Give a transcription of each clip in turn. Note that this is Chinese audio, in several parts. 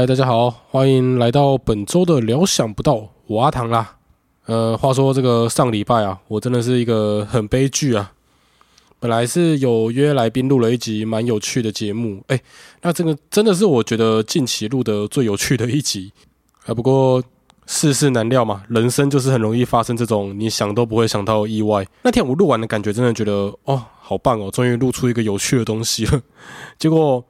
嗨，大家好，欢迎来到本周的聊想不到，我阿唐啦。呃，话说这个上礼拜啊，我真的是一个很悲剧啊。本来是有约来宾录了一集蛮有趣的节目，哎，那这个真的是我觉得近期录的最有趣的一集啊。不过世事难料嘛，人生就是很容易发生这种你想都不会想到的意外。那天我录完的感觉，真的觉得哦，好棒哦，终于录出一个有趣的东西了。结果。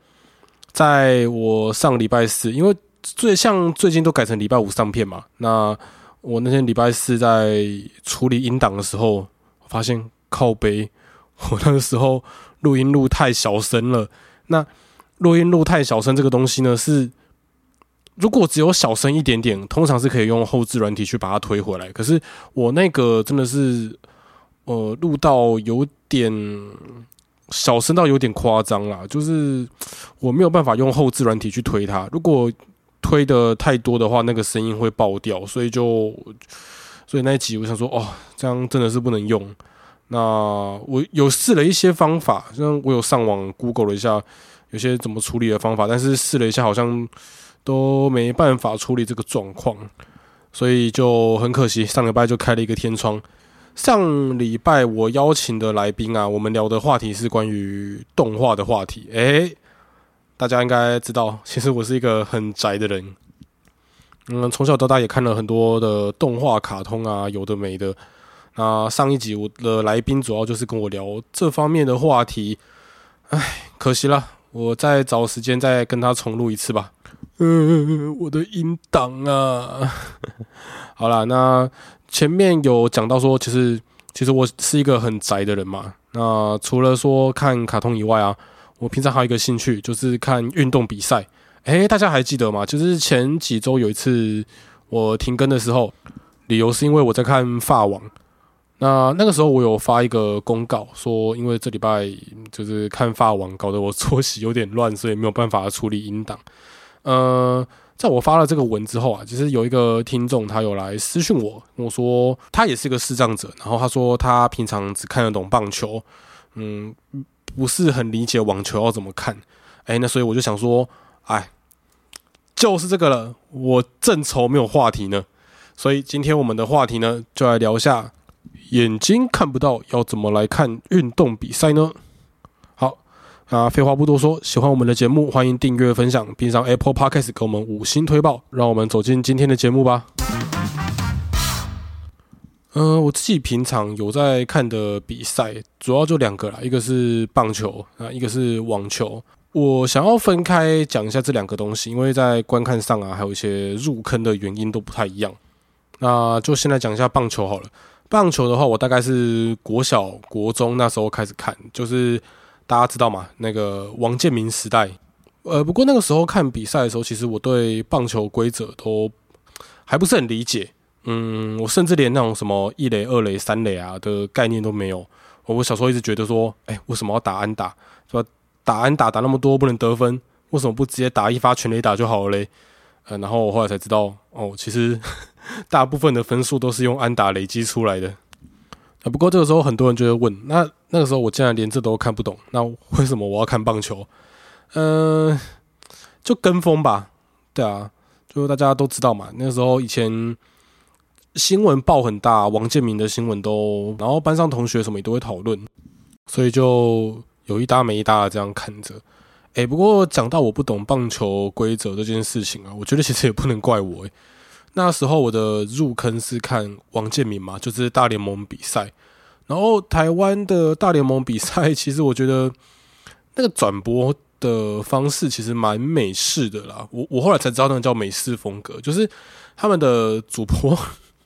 在我上礼拜四，因为最像最近都改成礼拜五上片嘛，那我那天礼拜四在处理音档的时候，发现靠背，我那个时候录音录太小声了。那录音录太小声这个东西呢，是如果只有小声一点点，通常是可以用后置软体去把它推回来。可是我那个真的是，呃，录到有点。小声到有点夸张啦，就是我没有办法用后置软体去推它。如果推的太多的话，那个声音会爆掉，所以就所以那一集我想说，哦，这样真的是不能用。那我有试了一些方法，像我有上网 Google 了一下，有些怎么处理的方法，但是试了一下，好像都没办法处理这个状况，所以就很可惜，上礼拜就开了一个天窗。上礼拜我邀请的来宾啊，我们聊的话题是关于动画的话题。诶，大家应该知道，其实我是一个很宅的人。嗯，从小到大也看了很多的动画、卡通啊，有的没的。那上一集我的来宾主要就是跟我聊这方面的话题。唉，可惜了，我再找时间再跟他重录一次吧。嗯，我的音档啊。好了，那。前面有讲到说，其实其实我是一个很宅的人嘛。那除了说看卡通以外啊，我平常还有一个兴趣就是看运动比赛。诶，大家还记得吗？就是前几周有一次我停更的时候，理由是因为我在看法网。那那个时候我有发一个公告说，因为这礼拜就是看法网，搞得我作息有点乱，所以没有办法处理音档。呃。在我发了这个文之后啊，其实有一个听众他有来私讯我，跟我说他也是一个视障者，然后他说他平常只看得懂棒球，嗯，不是很理解网球要怎么看。哎，那所以我就想说，哎，就是这个了，我正愁没有话题呢。所以今天我们的话题呢，就来聊一下眼睛看不到要怎么来看运动比赛呢？啊，废话不多说，喜欢我们的节目，欢迎订阅、分享，并上 Apple Podcast 给我们五星推报。让我们走进今天的节目吧。嗯，我自己平常有在看的比赛，主要就两个啦，一个是棒球啊，一个是网球。我想要分开讲一下这两个东西，因为在观看上啊，还有一些入坑的原因都不太一样。那就先来讲一下棒球好了。棒球的话，我大概是国小、国中那时候开始看，就是。大家知道吗？那个王建民时代，呃，不过那个时候看比赛的时候，其实我对棒球规则都还不是很理解。嗯，我甚至连那种什么一垒、二垒、三垒啊的概念都没有。我小时候一直觉得说，哎，为什么要打安打？说打安打打那么多不能得分，为什么不直接打一发全垒打就好了嘞？呃，然后我后来才知道，哦，其实 大部分的分数都是用安打累积出来的。啊，不过这个时候很多人就会问，那那个时候我竟然连这都看不懂，那为什么我要看棒球？嗯，就跟风吧，对啊，就大家都知道嘛。那个时候以前新闻报很大，王建民的新闻都，然后班上同学什么也都会讨论，所以就有一搭没一搭的这样看着。哎，不过讲到我不懂棒球规则这件事情啊，我觉得其实也不能怪我。那时候我的入坑是看王建民嘛，就是大联盟比赛。然后台湾的大联盟比赛，其实我觉得那个转播的方式其实蛮美式的啦。我我后来才知道那个叫美式风格，就是他们的主播，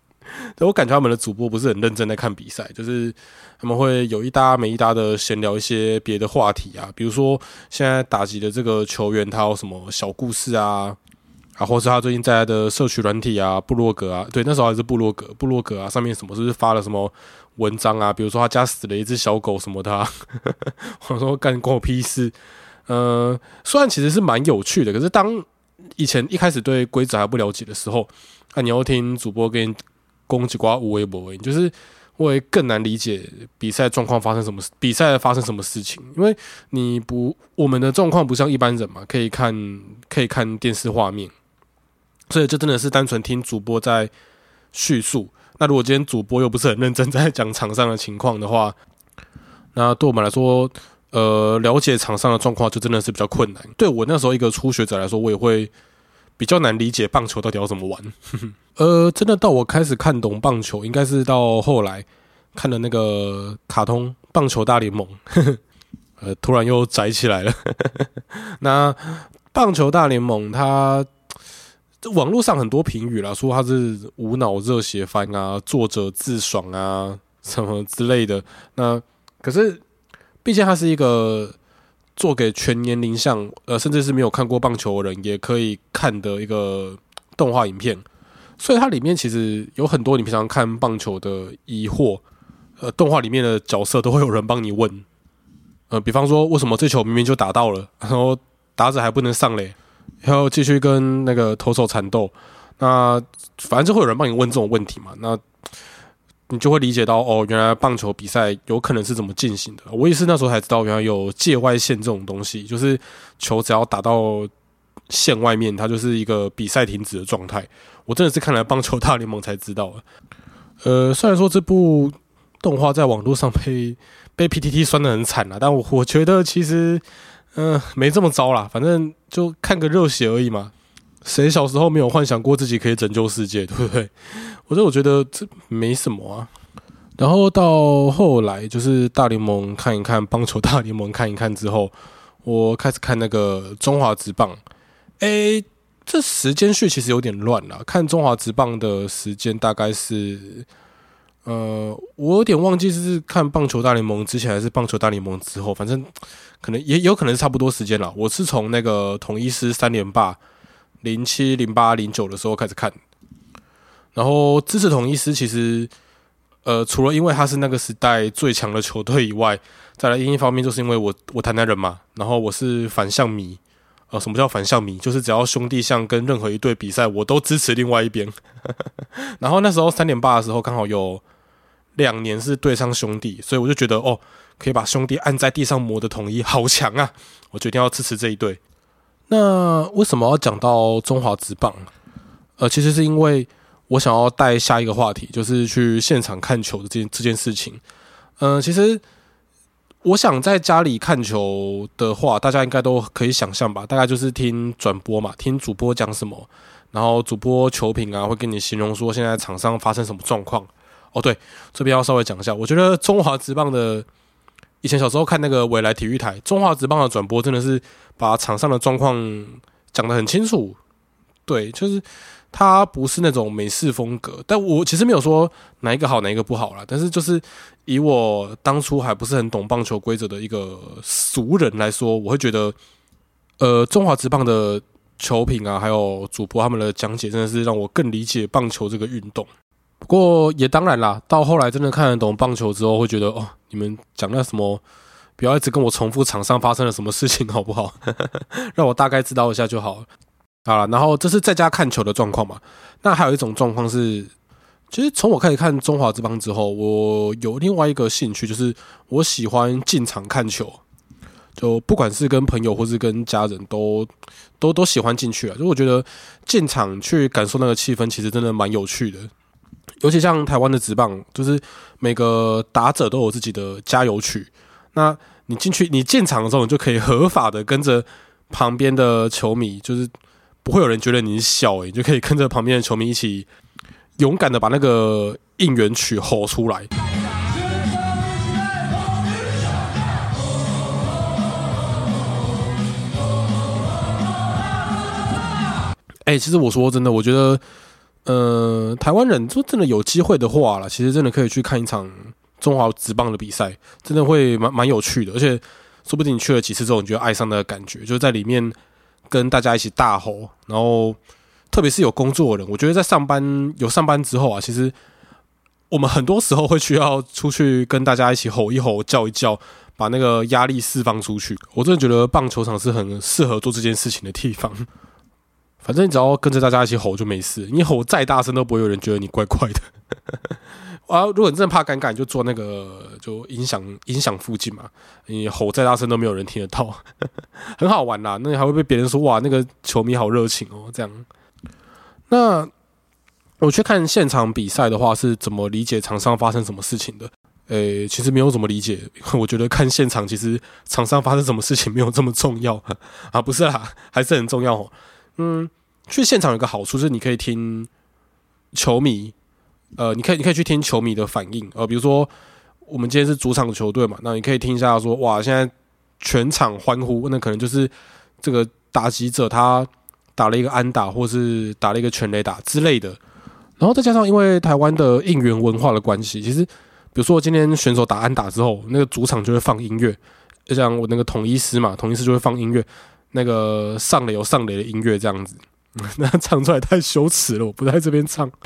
我感觉他们的主播不是很认真在看比赛，就是他们会有一搭没一搭的闲聊一些别的话题啊，比如说现在打击的这个球员他有什么小故事啊。啊，或是他最近在的社区软体啊，部落格啊，对，那时候还是部落格，部落格啊，上面什么是不是发了什么文章啊？比如说他家死了一只小狗什么的，我说干关我屁事。呃，虽然其实是蛮有趣的，可是当以前一开始对规则还不了解的时候，那你要听主播跟攻击瓜无微不微，就是会更难理解比赛状况发生什么，比赛发生什么事情。因为你不，我们的状况不像一般人嘛，可以看可以看电视画面，所以这真的是单纯听主播在叙述。那如果今天主播又不是很认真在讲场上的情况的话，那对我们来说，呃，了解场上的状况就真的是比较困难。对我那时候一个初学者来说，我也会比较难理解棒球到底要怎么玩。呃，真的到我开始看懂棒球，应该是到后来看的那个卡通《棒球大联盟》，呃，突然又宅起来了。那《棒球大联盟》它网络上很多评语啦，说他是无脑热血番啊，作者自爽啊，什么之类的。那可是，毕竟他是一个做给全年龄向，呃，甚至是没有看过棒球的人也可以看的一个动画影片。所以它里面其实有很多你平常看棒球的疑惑，呃，动画里面的角色都会有人帮你问，呃，比方说为什么这球明明就打到了，然后打者还不能上垒，然后继续跟那个投手缠斗，那反正就会有人帮你问这种问题嘛，那你就会理解到哦，原来棒球比赛有可能是怎么进行的。我也是那时候才知道，原来有界外线这种东西，就是球只要打到线外面，它就是一个比赛停止的状态。我真的是看了《棒球大联盟》才知道呃，虽然说这部动画在网络上被被 PTT 酸的很惨了，但我我觉得其实嗯没这么糟啦，反正就看个热血而已嘛。谁小时候没有幻想过自己可以拯救世界，对不对？我说我觉得这没什么啊。然后到后来就是大联盟看一看，棒球大联盟看一看之后，我开始看那个中华职棒，诶。这时间序其实有点乱了。看中华职棒的时间大概是，呃，我有点忘记是看棒球大联盟之前还是棒球大联盟之后，反正可能也有可能是差不多时间了。我是从那个统一师三连霸零七、零八、零九的时候开始看，然后支持统一师其实，呃，除了因为他是那个时代最强的球队以外，再来另一方面就是因为我我台南人嘛，然后我是反向迷。呃，什么叫反向迷？就是只要兄弟像跟任何一队比赛，我都支持另外一边。然后那时候三点八的时候，刚好有两年是对上兄弟，所以我就觉得哦，可以把兄弟按在地上磨的统一好强啊！我决定要支持这一队。那为什么要讲到中华职棒？呃，其实是因为我想要带下一个话题，就是去现场看球的这件这件事情。嗯，其实。我想在家里看球的话，大家应该都可以想象吧？大概就是听转播嘛，听主播讲什么，然后主播球评啊会跟你形容说现在场上发生什么状况。哦，对，这边要稍微讲一下，我觉得中华职棒的以前小时候看那个未来体育台，中华职棒的转播真的是把场上的状况讲得很清楚。对，就是。它不是那种美式风格，但我其实没有说哪一个好哪一个不好啦。但是就是以我当初还不是很懂棒球规则的一个俗人来说，我会觉得，呃，中华职棒的球品啊，还有主播他们的讲解，真的是让我更理解棒球这个运动。不过也当然啦，到后来真的看得懂棒球之后，会觉得哦，你们讲那什么，不要一直跟我重复场上发生了什么事情，好不好？让我大概知道一下就好。好了，然后这是在家看球的状况嘛？那还有一种状况是，其实从我开始看中华之邦之后，我有另外一个兴趣，就是我喜欢进场看球。就不管是跟朋友或是跟家人，都都都喜欢进去啊。就我觉得进场去感受那个气氛，其实真的蛮有趣的。尤其像台湾的职棒，就是每个打者都有自己的加油曲。那你进去，你进场的时候，你就可以合法的跟着旁边的球迷，就是。不会有人觉得你小诶，你就可以跟着旁边的球迷一起勇敢的把那个应援曲吼出来。哎，其实我说真的，我觉得，呃，台湾人就真的有机会的话了，其实真的可以去看一场中华职棒的比赛，真的会蛮蛮有趣的，而且说不定你去了几次之后，你就爱上那个感觉，就是在里面。跟大家一起大吼，然后特别是有工作的人，我觉得在上班有上班之后啊，其实我们很多时候会需要出去跟大家一起吼一吼、叫一叫，把那个压力释放出去。我真的觉得棒球场是很适合做这件事情的地方。反正你只要跟着大家一起吼就没事，你吼再大声都不会有人觉得你怪怪的。啊，如果你真的怕尴尬，你就坐那个就音响音响附近嘛，你吼再大声都没有人听得到，很好玩啦。那你还会被别人说哇，那个球迷好热情哦，这样。那我去看现场比赛的话，是怎么理解场上发生什么事情的？诶，其实没有怎么理解。我觉得看现场，其实场上发生什么事情没有这么重要啊，不是啦，还是很重要哦。嗯，去现场有个好处是，你可以听球迷，呃，你可以你可以去听球迷的反应，呃，比如说我们今天是主场球队嘛，那你可以听一下说，哇，现在全场欢呼，那可能就是这个打击者他打了一个安打，或是打了一个全垒打之类的。然后再加上因为台湾的应援文化的关系，其实。比如说，今天选手打安打之后，那个主场就会放音乐，就像我那个统一师嘛，统一师就会放音乐，那个上垒有上垒的音乐这样子，那唱出来太羞耻了，我不在这边唱。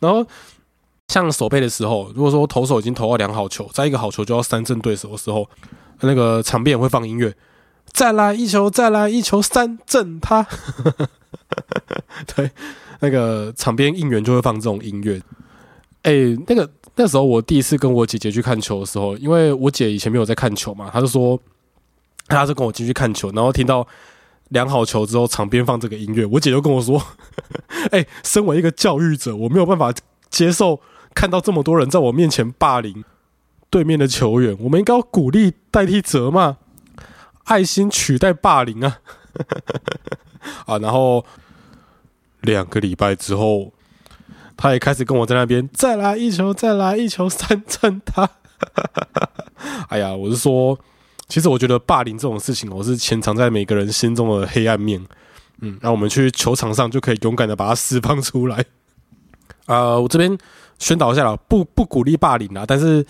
然后，像守备的时候，如果说投手已经投到两好球，在一个好球就要三振对手的时候，那个场边也会放音乐，再来一球，再来一球，三振他。对，那个场边应援就会放这种音乐。哎，那个那时候我第一次跟我姐姐去看球的时候，因为我姐以前没有在看球嘛，她就说，她就跟我进去看球，然后听到。量好球之后，场边放这个音乐，我姐就跟我说：“ 哎，身为一个教育者，我没有办法接受看到这么多人在我面前霸凌对面的球员，我们应该要鼓励代替责骂，爱心取代霸凌啊！” 啊，然后两个礼拜之后，他也开始跟我在那边再来一球，再来一球，三振他。哎呀，我是说。其实我觉得霸凌这种事情，我是潜藏在每个人心中的黑暗面。嗯，那我们去球场上就可以勇敢的把它释放出来。啊，我这边宣导一下了，不不鼓励霸凌啊。但是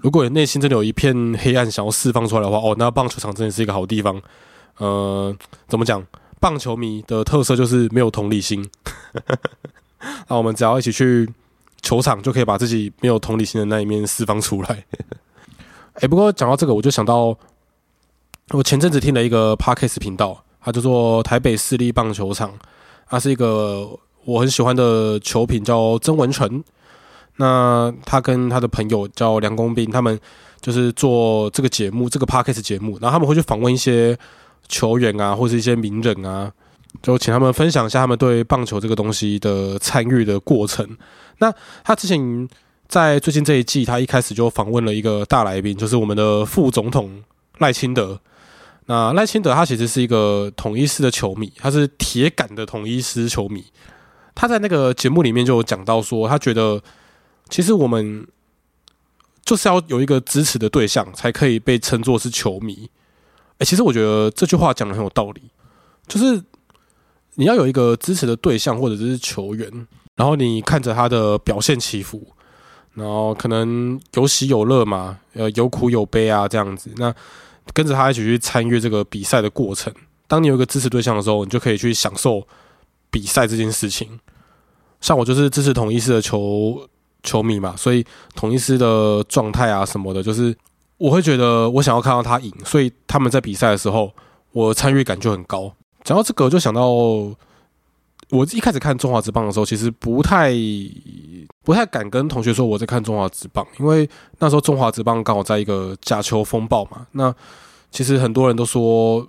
如果你内心真的有一片黑暗想要释放出来的话，哦，那棒球场真的是一个好地方。呃，怎么讲？棒球迷的特色就是没有同理心。那我们只要一起去球场，就可以把自己没有同理心的那一面释放出来。哎，不过讲到这个，我就想到。我前阵子听了一个 podcast 频道，它叫做台北市立棒球场，它是一个我很喜欢的球评，叫曾文成。那他跟他的朋友叫梁公斌，他们就是做这个节目，这个 podcast 节目，然后他们会去访问一些球员啊，或者一些名人啊，就请他们分享一下他们对棒球这个东西的参与的过程。那他之前在最近这一季，他一开始就访问了一个大来宾，就是我们的副总统赖清德。那赖清德他其实是一个统一师的球迷，他是铁杆的统一师球迷。他在那个节目里面就有讲到说，他觉得其实我们就是要有一个支持的对象，才可以被称作是球迷。哎，其实我觉得这句话讲的很有道理，就是你要有一个支持的对象或者是球员，然后你看着他的表现起伏，然后可能有喜有乐嘛，呃，有苦有悲啊，这样子那。跟着他一起去参与这个比赛的过程。当你有一个支持对象的时候，你就可以去享受比赛这件事情。像我就是支持统一式的球球迷嘛，所以统一师的状态啊什么的，就是我会觉得我想要看到他赢，所以他们在比赛的时候，我参与感就很高。讲到这个，就想到我一开始看中华职棒的时候，其实不太不太敢跟同学说我在看中华职棒，因为那时候中华职棒刚好在一个假球风暴嘛，那。其实很多人都说，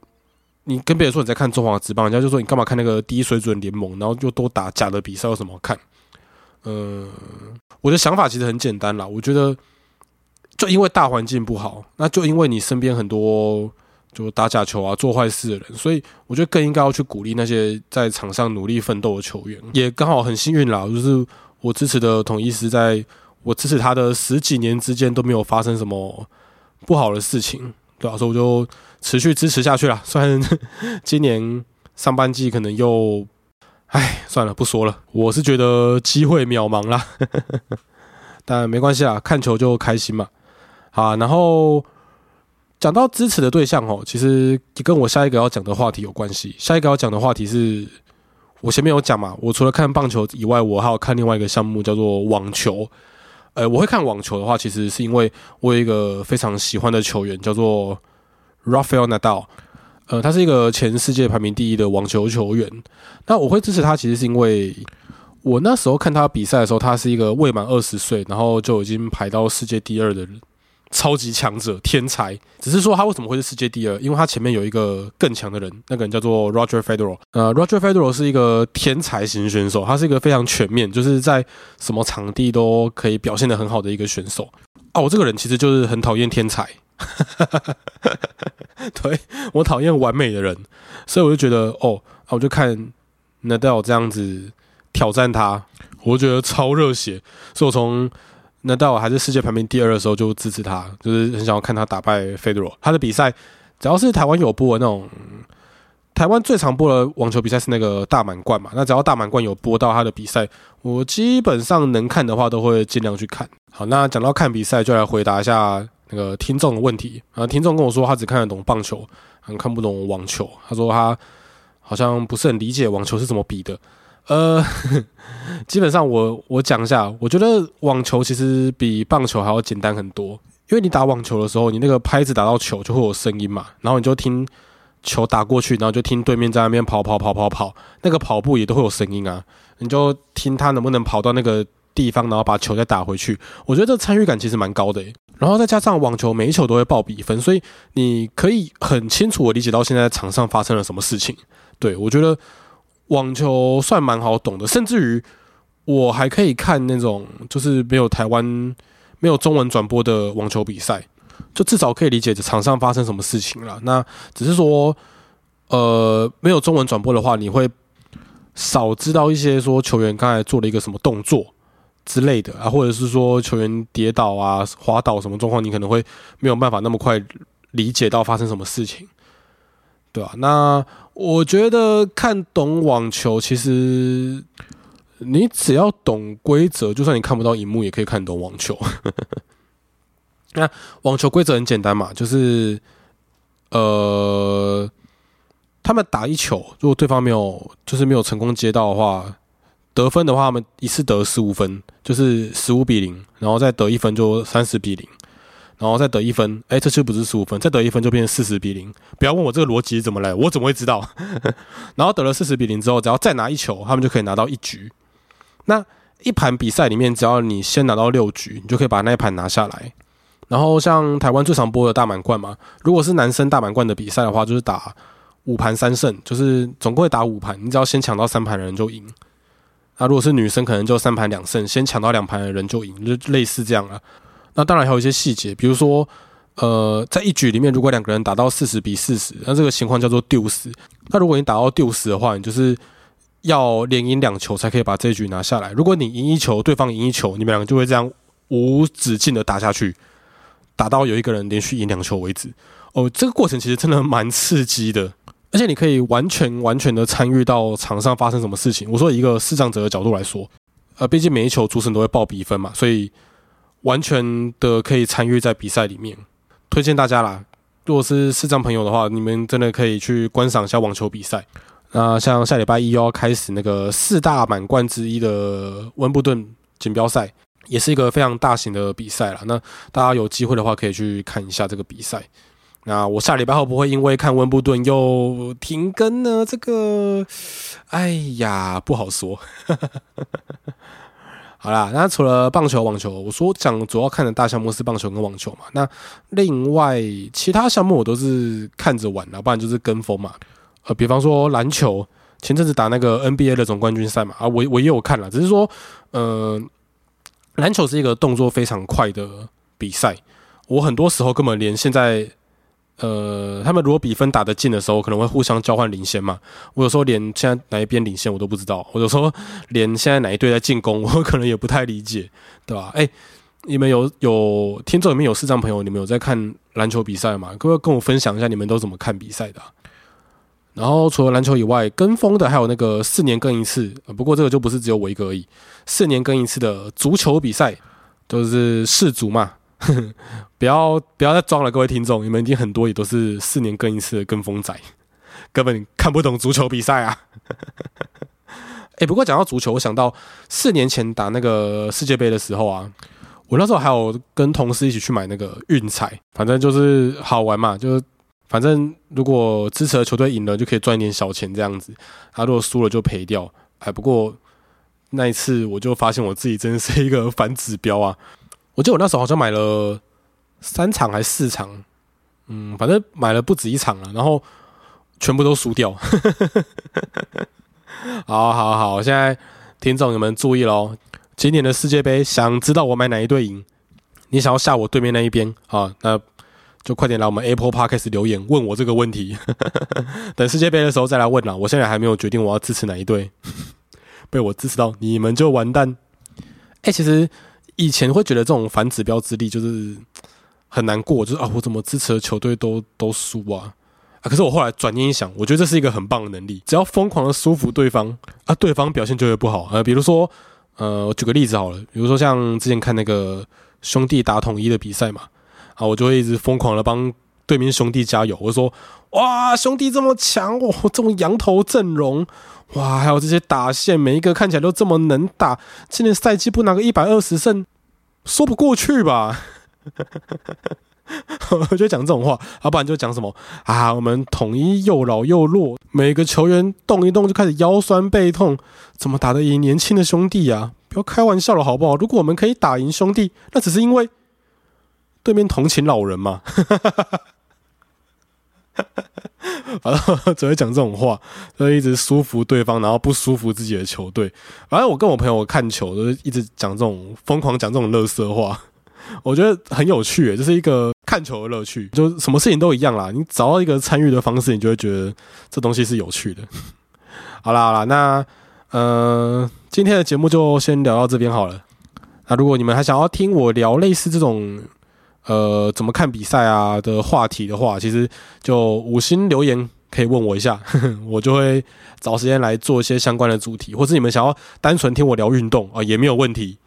你跟别人说你在看中华职棒，人家就说你干嘛看那个低水准联盟，然后就都打假的比赛，有什么看？呃，我的想法其实很简单啦，我觉得就因为大环境不好，那就因为你身边很多就打假球啊、做坏事的人，所以我觉得更应该要去鼓励那些在场上努力奋斗的球员。也刚好很幸运啦，就是我支持的统一师，在我支持他的十几年之间都没有发生什么不好的事情。对啊，所以我就持续支持下去了。虽然 今年上半季可能又，唉，算了，不说了。我是觉得机会渺茫啦，但没关系啦，看球就开心嘛。好，然后讲到支持的对象哦，其实跟我下一个要讲的话题有关系。下一个要讲的话题是我前面有讲嘛，我除了看棒球以外，我还有看另外一个项目叫做网球。呃，我会看网球的话，其实是因为我有一个非常喜欢的球员叫做 Rafael Nadal。呃，他是一个前世界排名第一的网球球员。那我会支持他，其实是因为我那时候看他比赛的时候，他是一个未满二十岁，然后就已经排到世界第二的人。超级强者，天才。只是说他为什么会是世界第二？因为他前面有一个更强的人，那个人叫做 Roger Federer。呃，Roger Federer 是一个天才型选手，他是一个非常全面，就是在什么场地都可以表现的很好的一个选手。啊，我这个人其实就是很讨厌天才，对我讨厌完美的人，所以我就觉得，哦，啊，我就看 Nadal 这样子挑战他，我觉得超热血，所以我从。那到我还是世界排名第二的时候，就支持他，就是很想要看他打败费德罗。他的比赛，只要是台湾有播的那种，台湾最常播的网球比赛是那个大满贯嘛。那只要大满贯有播到他的比赛，我基本上能看的话，都会尽量去看。好，那讲到看比赛，就来回答一下那个听众的问题啊。听众跟我说，他只看得懂棒球，很看不懂网球。他说他好像不是很理解网球是怎么比的。呃，基本上我我讲一下，我觉得网球其实比棒球还要简单很多，因为你打网球的时候，你那个拍子打到球就会有声音嘛，然后你就听球打过去，然后就听对面在那边跑跑跑跑跑，那个跑步也都会有声音啊，你就听他能不能跑到那个地方，然后把球再打回去。我觉得这参与感其实蛮高的，然后再加上网球每一球都会报比分，所以你可以很清楚的理解到现在场上发生了什么事情。对我觉得。网球算蛮好懂的，甚至于我还可以看那种就是没有台湾没有中文转播的网球比赛，就至少可以理解场上发生什么事情了。那只是说，呃，没有中文转播的话，你会少知道一些说球员刚才做了一个什么动作之类的啊，或者是说球员跌倒啊、滑倒什么状况，你可能会没有办法那么快理解到发生什么事情。对吧？那我觉得看懂网球，其实你只要懂规则，就算你看不到荧幕，也可以看懂网球。那网球规则很简单嘛，就是呃，他们打一球，如果对方没有就是没有成功接到的话，得分的话，他们一次得十五分，就是十五比零，然后再得一分就三十比零。然后再得一分，哎，这次不是十五分，再得一分就变成四十比零。不要问我这个逻辑怎么来，我怎么会知道？然后得了四十比零之后，只要再拿一球，他们就可以拿到一局。那一盘比赛里面，只要你先拿到六局，你就可以把那一盘拿下来。然后像台湾最常播的大满贯嘛，如果是男生大满贯的比赛的话，就是打五盘三胜，就是总共会打五盘，你只要先抢到三盘的人就赢。那如果是女生，可能就三盘两胜，先抢到两盘的人就赢，就类似这样啊。那当然还有一些细节，比如说，呃，在一局里面，如果两个人打到四十比四十，那这个情况叫做丢死。那如果你打到丢死的话，你就是要连赢两球才可以把这一局拿下来。如果你赢一球，对方赢一球，你们两个就会这样无止境的打下去，打到有一个人连续赢两球为止。哦，这个过程其实真的蛮刺激的，而且你可以完全完全的参与到场上发生什么事情。我说一个视障者的角度来说，呃，毕竟每一球主审都会报比分嘛，所以。完全的可以参与在比赛里面，推荐大家啦。如果是视障朋友的话，你们真的可以去观赏一下网球比赛。那像下礼拜一要开始那个四大满贯之一的温布顿锦标赛，也是一个非常大型的比赛了。那大家有机会的话，可以去看一下这个比赛。那我下礼拜会不会因为看温布顿又停更呢？这个，哎呀，不好说。好啦，那除了棒球、网球，我说讲主要看的大项目是棒球跟网球嘛。那另外其他项目我都是看着玩的，不然就是跟风嘛。呃，比方说篮球，前阵子打那个 NBA 的总冠军赛嘛，啊，我我也有看了，只是说，呃，篮球是一个动作非常快的比赛，我很多时候根本连现在。呃，他们如果比分打得近的时候，可能会互相交换领先嘛。我有时候连现在哪一边领先我都不知道，我有时候连现在哪一队在进攻，我可能也不太理解，对吧？哎，你们有有听众里面有四张朋友，你们有在看篮球比赛吗？可不可以跟我分享一下你们都怎么看比赛的？然后除了篮球以外，跟风的还有那个四年更一次，不过这个就不是只有我一个而已。四年更一次的足球比赛都是世足嘛。不要不要再装了，各位听众，你们已经很多也都是四年更一次的跟风仔，根本看不懂足球比赛啊。哎，不过讲到足球，我想到四年前打那个世界杯的时候啊，我那时候还有跟同事一起去买那个运彩，反正就是好玩嘛，就是反正如果支持的球队赢了，就可以赚一点小钱这样子；他如果输了就赔掉。哎，不过那一次我就发现我自己真的是一个反指标啊！我记得我那时候好像买了三场还是四场，嗯，反正买了不止一场了，然后全部都输掉。好好好，现在听众你们注意喽！今年的世界杯，想知道我买哪一队赢？你想要下我对面那一边啊？那就快点来我们 Apple Podcast 留言问我这个问题。等世界杯的时候再来问啦。我现在还没有决定我要支持哪一队，被我支持到你们就完蛋。哎，其实以前会觉得这种反指标之力就是很难过，就是啊，我怎么支持的球队都都输啊？啊！可是我后来转念一想，我觉得这是一个很棒的能力。只要疯狂的舒服对方，啊，对方表现就会不好。呃，比如说，呃，我举个例子好了，比如说像之前看那个兄弟打统一的比赛嘛，啊，我就会一直疯狂的帮对面兄弟加油。我说，哇，兄弟这么强哦，这种羊头阵容，哇，还有这些打线，每一个看起来都这么能打，今年赛季不拿个一百二十胜，说不过去吧？我就讲这种话，要不然就讲什么啊？我们统一又老又弱，每个球员动一动就开始腰酸背痛，怎么打得赢年轻的兄弟啊？不要开玩笑了，好不好？如果我们可以打赢兄弟，那只是因为对面同情老人嘛。反正只会讲这种话，就一直舒服对方，然后不舒服自己的球队。反正我跟我朋友看球，都是一直讲这种疯狂讲这种乐色话。我觉得很有趣，就是一个看球的乐趣，就什么事情都一样啦。你找到一个参与的方式，你就会觉得这东西是有趣的。好啦好啦，那呃，今天的节目就先聊到这边好了。那如果你们还想要听我聊类似这种呃怎么看比赛啊的话题的话，其实就五星留言可以问我一下，我就会找时间来做一些相关的主题，或是你们想要单纯听我聊运动啊，也没有问题。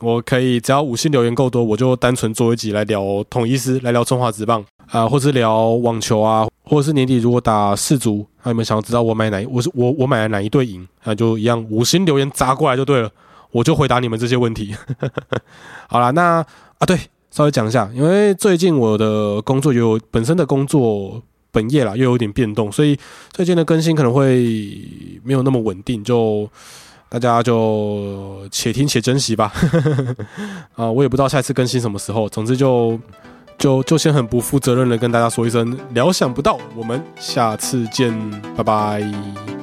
我可以只要五星留言够多，我就单纯做一集来聊统一师，来聊中华职棒啊，或是聊网球啊，或者是年底如果打四足，那你们想要知道我买哪，我是我我买了哪一队赢，那就一样五星留言砸过来就对了，我就回答你们这些问题。好了，那啊对，稍微讲一下，因为最近我的工作有本身的工作本业啦，又有点变动，所以最近的更新可能会没有那么稳定，就。大家就且听且珍惜吧，啊，我也不知道下次更新什么时候。总之就就就先很不负责任的跟大家说一声，料想不到，我们下次见，拜拜。